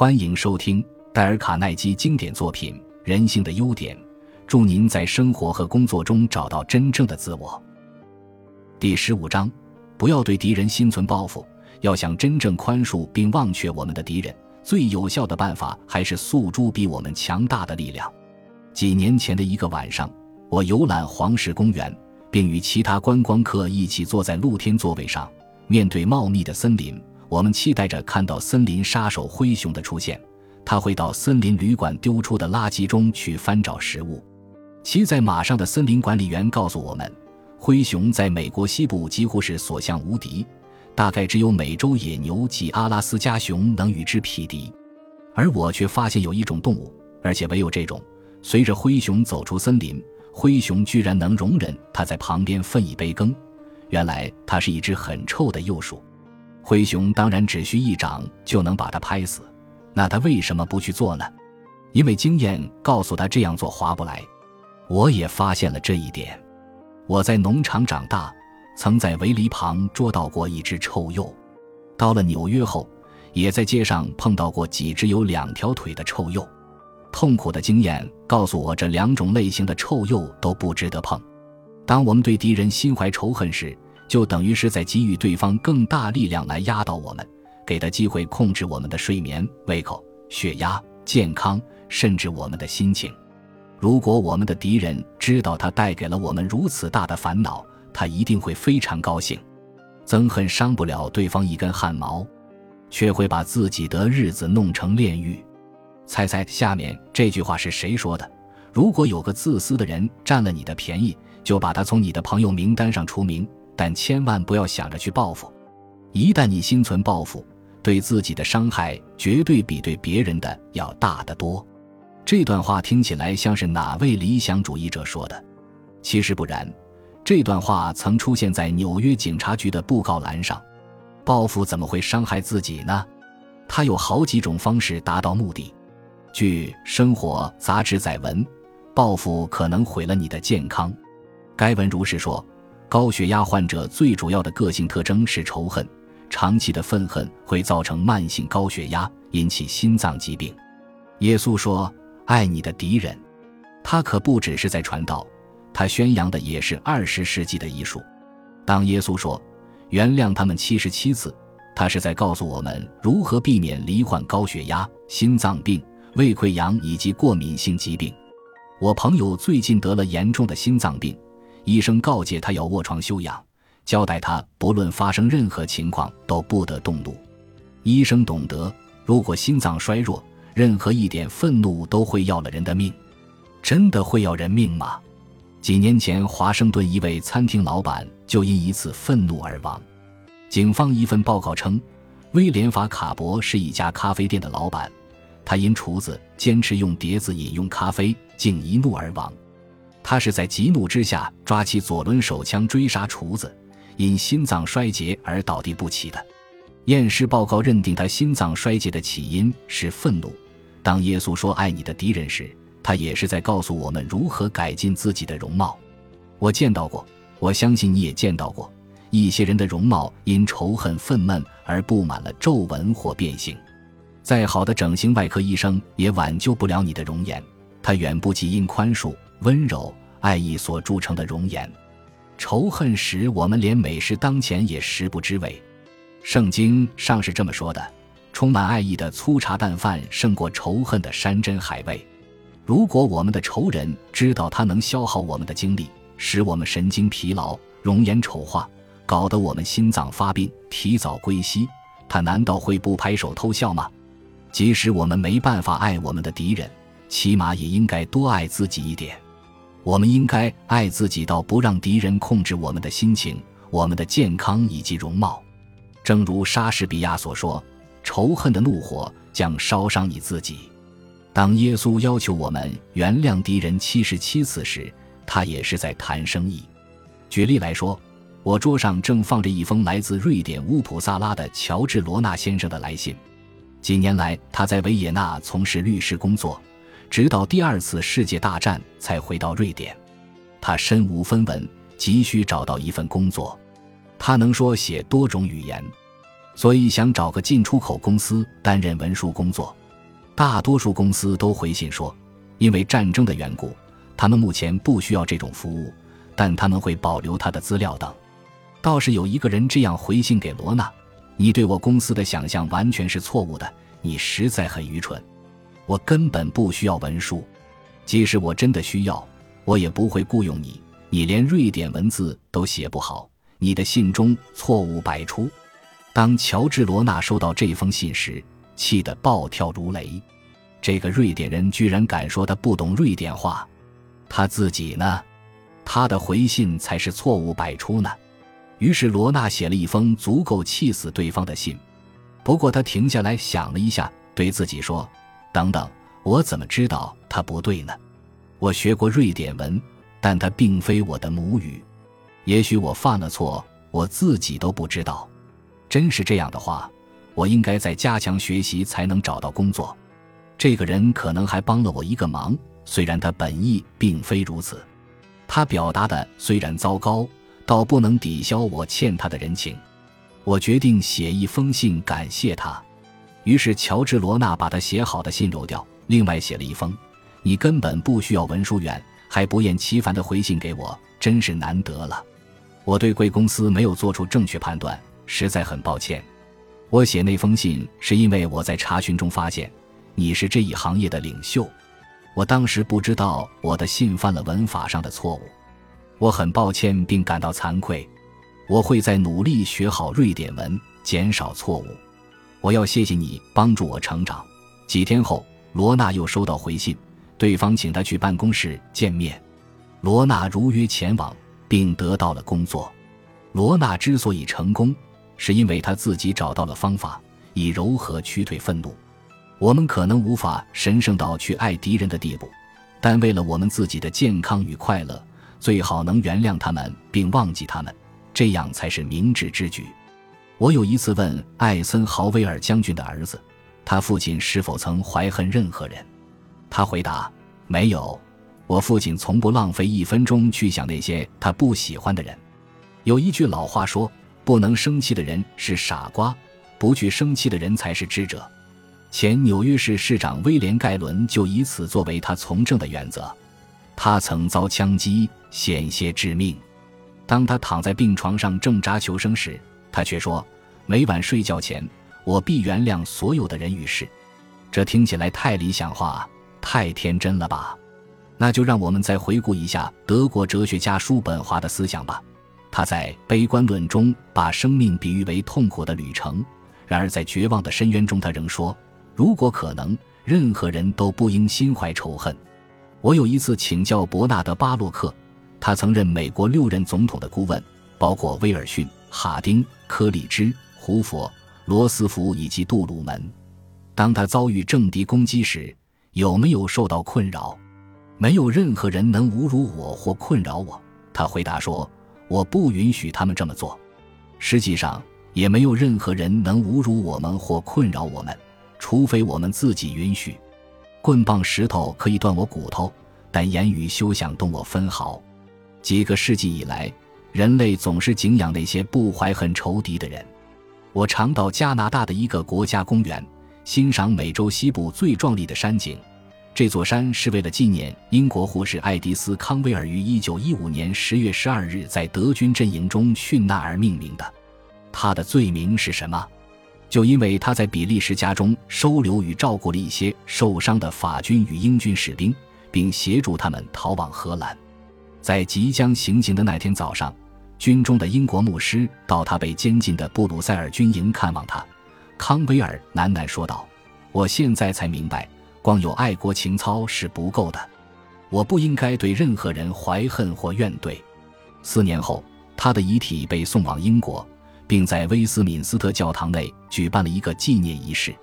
欢迎收听戴尔·卡耐基经典作品《人性的优点》，祝您在生活和工作中找到真正的自我。第十五章：不要对敌人心存报复，要想真正宽恕并忘却我们的敌人，最有效的办法还是诉诸比我们强大的力量。几年前的一个晚上，我游览黄石公园，并与其他观光客一起坐在露天座位上，面对茂密的森林。我们期待着看到森林杀手灰熊的出现，他会到森林旅馆丢出的垃圾中去翻找食物。骑在马上的森林管理员告诉我们，灰熊在美国西部几乎是所向无敌，大概只有美洲野牛及阿拉斯加熊能与之匹敌。而我却发现有一种动物，而且唯有这种，随着灰熊走出森林，灰熊居然能容忍它在旁边分一杯羹。原来它是一只很臭的幼鼠。灰熊当然只需一掌就能把它拍死，那他为什么不去做呢？因为经验告诉他这样做划不来。我也发现了这一点。我在农场长大，曾在围篱旁捉到过一只臭鼬。到了纽约后，也在街上碰到过几只有两条腿的臭鼬。痛苦的经验告诉我，这两种类型的臭鼬都不值得碰。当我们对敌人心怀仇恨时，就等于是在给予对方更大力量来压倒我们，给他机会控制我们的睡眠、胃口、血压、健康，甚至我们的心情。如果我们的敌人知道他带给了我们如此大的烦恼，他一定会非常高兴。憎恨伤不了对方一根汗毛，却会把自己的日子弄成炼狱。猜猜下面这句话是谁说的？如果有个自私的人占了你的便宜，就把他从你的朋友名单上除名。但千万不要想着去报复，一旦你心存报复，对自己的伤害绝对比对别人的要大得多。这段话听起来像是哪位理想主义者说的？其实不然，这段话曾出现在纽约警察局的布告栏上。报复怎么会伤害自己呢？它有好几种方式达到目的。据《生活》杂志载文，报复可能毁了你的健康。该文如是说。高血压患者最主要的个性特征是仇恨，长期的愤恨会造成慢性高血压，引起心脏疾病。耶稣说：“爱你的敌人。”他可不只是在传道，他宣扬的也是二十世纪的艺术。当耶稣说“原谅他们七十七次”，他是在告诉我们如何避免罹患高血压、心脏病、胃溃疡以及过敏性疾病。我朋友最近得了严重的心脏病。医生告诫他要卧床休养，交代他不论发生任何情况都不得动怒。医生懂得，如果心脏衰弱，任何一点愤怒都会要了人的命。真的会要人命吗？几年前，华盛顿一位餐厅老板就因一次愤怒而亡。警方一份报告称，威廉·法卡伯是一家咖啡店的老板，他因厨子坚持用碟子饮用咖啡，竟一怒而亡。他是在急怒之下抓起左轮手枪追杀厨子，因心脏衰竭而倒地不起的。验尸报告认定他心脏衰竭的起因是愤怒。当耶稣说“爱你的敌人”时，他也是在告诉我们如何改进自己的容貌。我见到过，我相信你也见到过，一些人的容貌因仇恨、愤懑而布满了皱纹或变形。再好的整形外科医生也挽救不了你的容颜，他远不及因宽恕。温柔、爱意所铸成的容颜，仇恨时我们连美食当前也食不知味。圣经上是这么说的：充满爱意的粗茶淡饭胜过仇恨的山珍海味。如果我们的仇人知道他能消耗我们的精力，使我们神经疲劳、容颜丑化，搞得我们心脏发病、提早归西，他难道会不拍手偷笑吗？即使我们没办法爱我们的敌人，起码也应该多爱自己一点。我们应该爱自己到不让敌人控制我们的心情、我们的健康以及容貌。正如莎士比亚所说：“仇恨的怒火将烧伤你自己。”当耶稣要求我们原谅敌人七十七次时，他也是在谈生意。举例来说，我桌上正放着一封来自瑞典乌普萨拉的乔治·罗纳先生的来信。几年来，他在维也纳从事律师工作。直到第二次世界大战才回到瑞典，他身无分文，急需找到一份工作。他能说写多种语言，所以想找个进出口公司担任文书工作。大多数公司都回信说，因为战争的缘故，他们目前不需要这种服务，但他们会保留他的资料等。倒是有一个人这样回信给罗娜：“你对我公司的想象完全是错误的，你实在很愚蠢。我根本不需要文书，即使我真的需要，我也不会雇佣你。你连瑞典文字都写不好，你的信中错误百出。”当乔治·罗纳收到这封信时，气得暴跳如雷。这个瑞典人居然敢说他不懂瑞典话，他自己呢？他的回信才是错误百出呢。于是罗纳写了一封足够气死对方的信。不过他停下来想了一下，对自己说：“等等，我怎么知道他不对呢？我学过瑞典文，但它并非我的母语。也许我犯了错，我自己都不知道。真是这样的话，我应该再加强学习，才能找到工作。这个人可能还帮了我一个忙，虽然他本意并非如此。他表达的虽然糟糕。”倒不能抵消我欠他的人情，我决定写一封信感谢他。于是乔治·罗纳把他写好的信揉掉，另外写了一封：“你根本不需要文书员，还不厌其烦地回信给我，真是难得了。我对贵公司没有做出正确判断，实在很抱歉。我写那封信是因为我在查询中发现你是这一行业的领袖。我当时不知道我的信犯了文法上的错误。”我很抱歉，并感到惭愧。我会在努力学好瑞典文，减少错误。我要谢谢你帮助我成长。几天后，罗娜又收到回信，对方请他去办公室见面。罗娜如约前往，并得到了工作。罗娜之所以成功，是因为她自己找到了方法，以柔和驱退愤怒。我们可能无法神圣到去爱敌人的地步，但为了我们自己的健康与快乐。最好能原谅他们并忘记他们，这样才是明智之举。我有一次问艾森豪威尔将军的儿子，他父亲是否曾怀恨任何人？他回答：没有，我父亲从不浪费一分钟去想那些他不喜欢的人。有一句老话说：不能生气的人是傻瓜，不去生气的人才是智者。前纽约市市长威廉盖伦就以此作为他从政的原则。他曾遭枪击，险些致命。当他躺在病床上挣扎求生时，他却说：“每晚睡觉前，我必原谅所有的人与事。”这听起来太理想化，太天真了吧？那就让我们再回顾一下德国哲学家叔本华的思想吧。他在《悲观论》中把生命比喻为痛苦的旅程，然而在绝望的深渊中，他仍说：“如果可能，任何人都不应心怀仇恨。”我有一次请教伯纳德·巴洛克，他曾任美国六任总统的顾问，包括威尔逊、哈丁、柯里芝、胡佛、罗斯福以及杜鲁门。当他遭遇政敌攻击时，有没有受到困扰？没有任何人能侮辱我或困扰我。他回答说：“我不允许他们这么做。”实际上，也没有任何人能侮辱我们或困扰我们，除非我们自己允许。棍棒石头可以断我骨头，但言语休想动我分毫。几个世纪以来，人类总是敬仰那些不怀恨仇敌的人。我常到加拿大的一个国家公园，欣赏美洲西部最壮丽的山景。这座山是为了纪念英国护士爱迪斯·康威尔于1915年10月12日在德军阵营中殉难而命名的。他的罪名是什么？就因为他在比利时家中收留与照顾了一些受伤的法军与英军士兵，并协助他们逃往荷兰。在即将行刑的那天早上，军中的英国牧师到他被监禁的布鲁塞尔军营看望他。康威尔喃喃说道：“我现在才明白，光有爱国情操是不够的。我不应该对任何人怀恨或怨怼。”四年后，他的遗体被送往英国。并在威斯敏斯特教堂内举办了一个纪念仪式。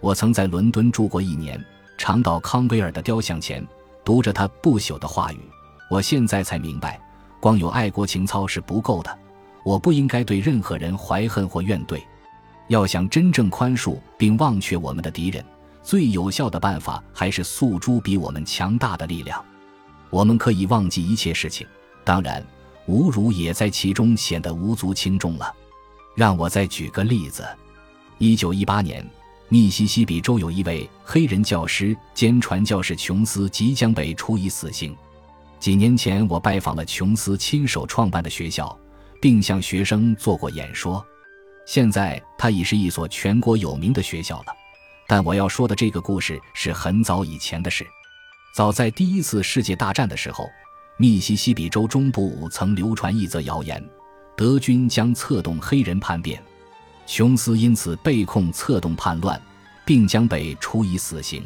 我曾在伦敦住过一年，常到康威尔的雕像前读着他不朽的话语。我现在才明白，光有爱国情操是不够的。我不应该对任何人怀恨或怨怼。要想真正宽恕并忘却我们的敌人，最有效的办法还是诉诸比我们强大的力量。我们可以忘记一切事情，当然，侮辱也在其中显得无足轻重了。让我再举个例子。一九一八年，密西西比州有一位黑人教师兼传教士琼斯即将被处以死刑。几年前，我拜访了琼斯亲手创办的学校，并向学生做过演说。现在，它已是一所全国有名的学校了。但我要说的这个故事是很早以前的事。早在第一次世界大战的时候，密西西比州中部曾流传一则谣言：德军将策动黑人叛变。琼斯因此被控策动叛乱，并将被处以死刑。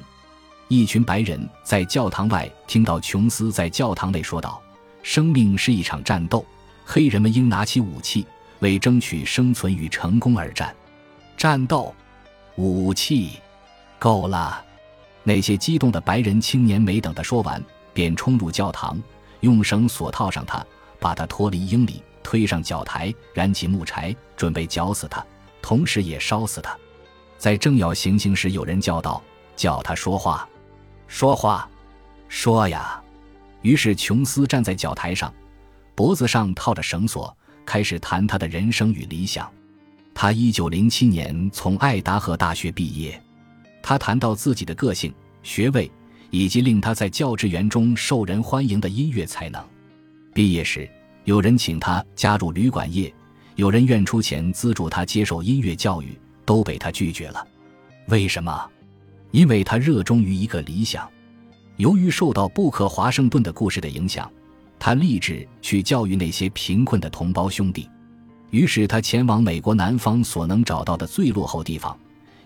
一群白人在教堂外听到琼斯在教堂内说道：“生命是一场战斗，黑人们应拿起武器，为争取生存与成功而战。战斗，武器，够了！”那些激动的白人青年没等他说完，便冲入教堂，用绳索套上他，把他脱离英里，推上绞台，燃起木柴，准备绞死他。同时也烧死他，在正要行刑时，有人叫道：“叫他说话，说话，说呀！”于是琼斯站在脚台上，脖子上套着绳索，开始谈他的人生与理想。他一九零七年从爱达荷大学毕业，他谈到自己的个性、学位以及令他在教职员中受人欢迎的音乐才能。毕业时，有人请他加入旅馆业。有人愿出钱资助他接受音乐教育，都被他拒绝了。为什么？因为他热衷于一个理想。由于受到布克·华盛顿的故事的影响，他立志去教育那些贫困的同胞兄弟。于是他前往美国南方所能找到的最落后地方，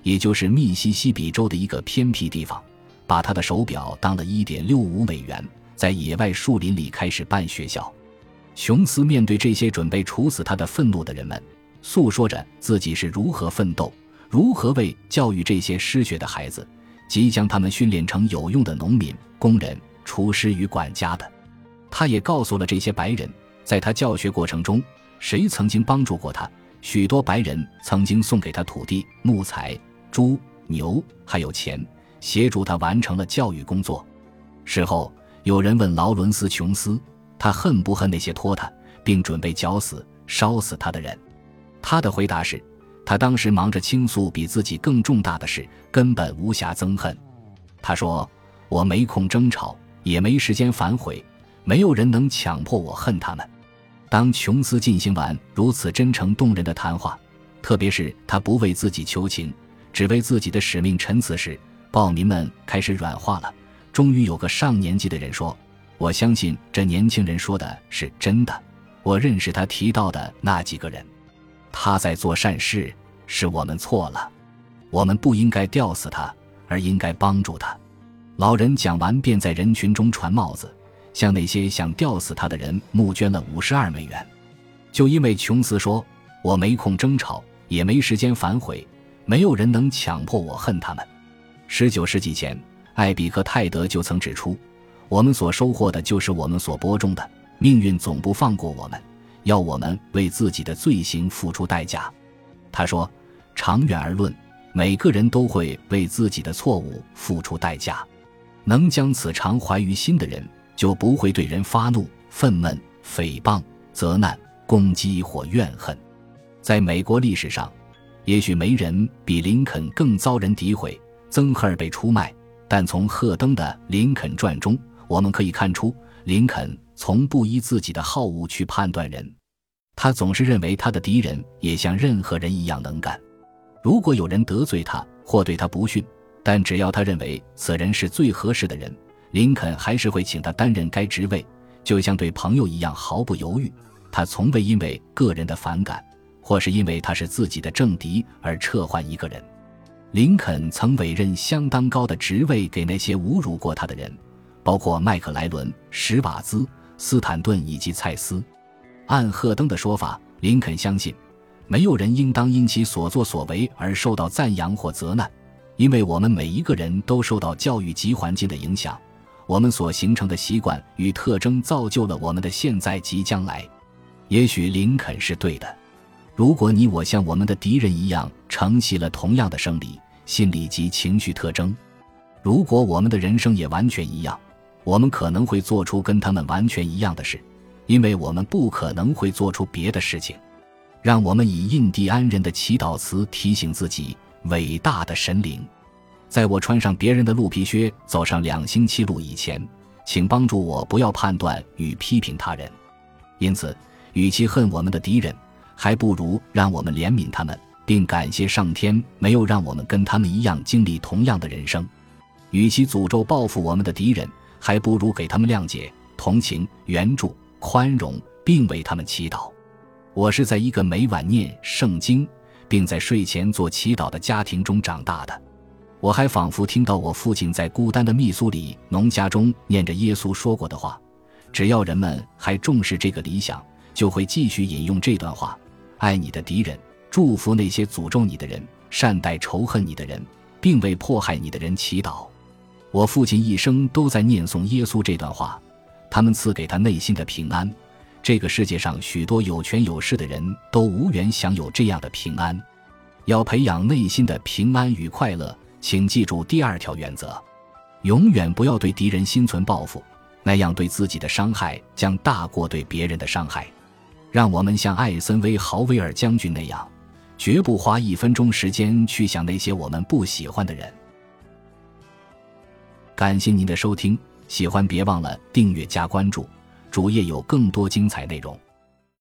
也就是密西西比州的一个偏僻地方，把他的手表当了一点六五美元，在野外树林里开始办学校。琼斯面对这些准备处死他的愤怒的人们，诉说着自己是如何奋斗，如何为教育这些失学的孩子，即将他们训练成有用的农民、工人、厨师与管家的。他也告诉了这些白人，在他教学过程中，谁曾经帮助过他。许多白人曾经送给他土地、木材、猪、牛，还有钱，协助他完成了教育工作。事后，有人问劳伦斯·琼斯。他恨不恨那些拖他并准备绞死、烧死他的人？他的回答是：他当时忙着倾诉比自己更重大的事，根本无暇憎恨。他说：“我没空争吵，也没时间反悔，没有人能强迫我恨他们。”当琼斯进行完如此真诚动人的谈话，特别是他不为自己求情，只为自己的使命陈词时，暴民们开始软化了。终于有个上年纪的人说。我相信这年轻人说的是真的。我认识他提到的那几个人，他在做善事，是我们错了。我们不应该吊死他，而应该帮助他。老人讲完，便在人群中传帽子，向那些想吊死他的人募捐了五十二美元。就因为琼斯说：“我没空争吵，也没时间反悔，没有人能强迫我恨他们。”十九世纪前，艾比克泰德就曾指出。我们所收获的就是我们所播种的。命运总不放过我们，要我们为自己的罪行付出代价。他说：“长远而论，每个人都会为自己的错误付出代价。能将此常怀于心的人，就不会对人发怒、愤懑、诽谤、责难、攻击或怨恨。在美国历史上，也许没人比林肯更遭人诋毁、曾赫尔被出卖，但从赫登的《林肯传》中。”我们可以看出，林肯从不依自己的好恶去判断人，他总是认为他的敌人也像任何人一样能干。如果有人得罪他或对他不逊，但只要他认为此人是最合适的人，林肯还是会请他担任该职位，就像对朋友一样毫不犹豫。他从未因为个人的反感，或是因为他是自己的政敌而撤换一个人。林肯曾委任相当高的职位给那些侮辱过他的人。包括麦克莱伦、史瓦兹、斯坦顿以及蔡斯。按赫登的说法，林肯相信，没有人应当因其所作所为而受到赞扬或责难，因为我们每一个人都受到教育及环境的影响，我们所形成的习惯与特征造就了我们的现在及将来。也许林肯是对的。如果你我像我们的敌人一样承袭了同样的生理、心理及情绪特征，如果我们的人生也完全一样。我们可能会做出跟他们完全一样的事，因为我们不可能会做出别的事情。让我们以印第安人的祈祷词提醒自己：伟大的神灵，在我穿上别人的鹿皮靴，走上两星期路以前，请帮助我不要判断与批评他人。因此，与其恨我们的敌人，还不如让我们怜悯他们，并感谢上天没有让我们跟他们一样经历同样的人生。与其诅咒报复我们的敌人，还不如给他们谅解、同情、援助、宽容，并为他们祈祷。我是在一个每晚念圣经，并在睡前做祈祷的家庭中长大的。我还仿佛听到我父亲在孤单的密苏里农家中念着耶稣说过的话：只要人们还重视这个理想，就会继续引用这段话：爱你的敌人，祝福那些诅咒你的人，善待仇恨你的人，并为迫害你的人祈祷。我父亲一生都在念诵耶稣这段话，他们赐给他内心的平安。这个世界上许多有权有势的人都无缘享有这样的平安。要培养内心的平安与快乐，请记住第二条原则：永远不要对敌人心存报复，那样对自己的伤害将大过对别人的伤害。让我们像艾森威豪威尔将军那样，绝不花一分钟时间去想那些我们不喜欢的人。感谢您的收听，喜欢别忘了订阅加关注，主页有更多精彩内容。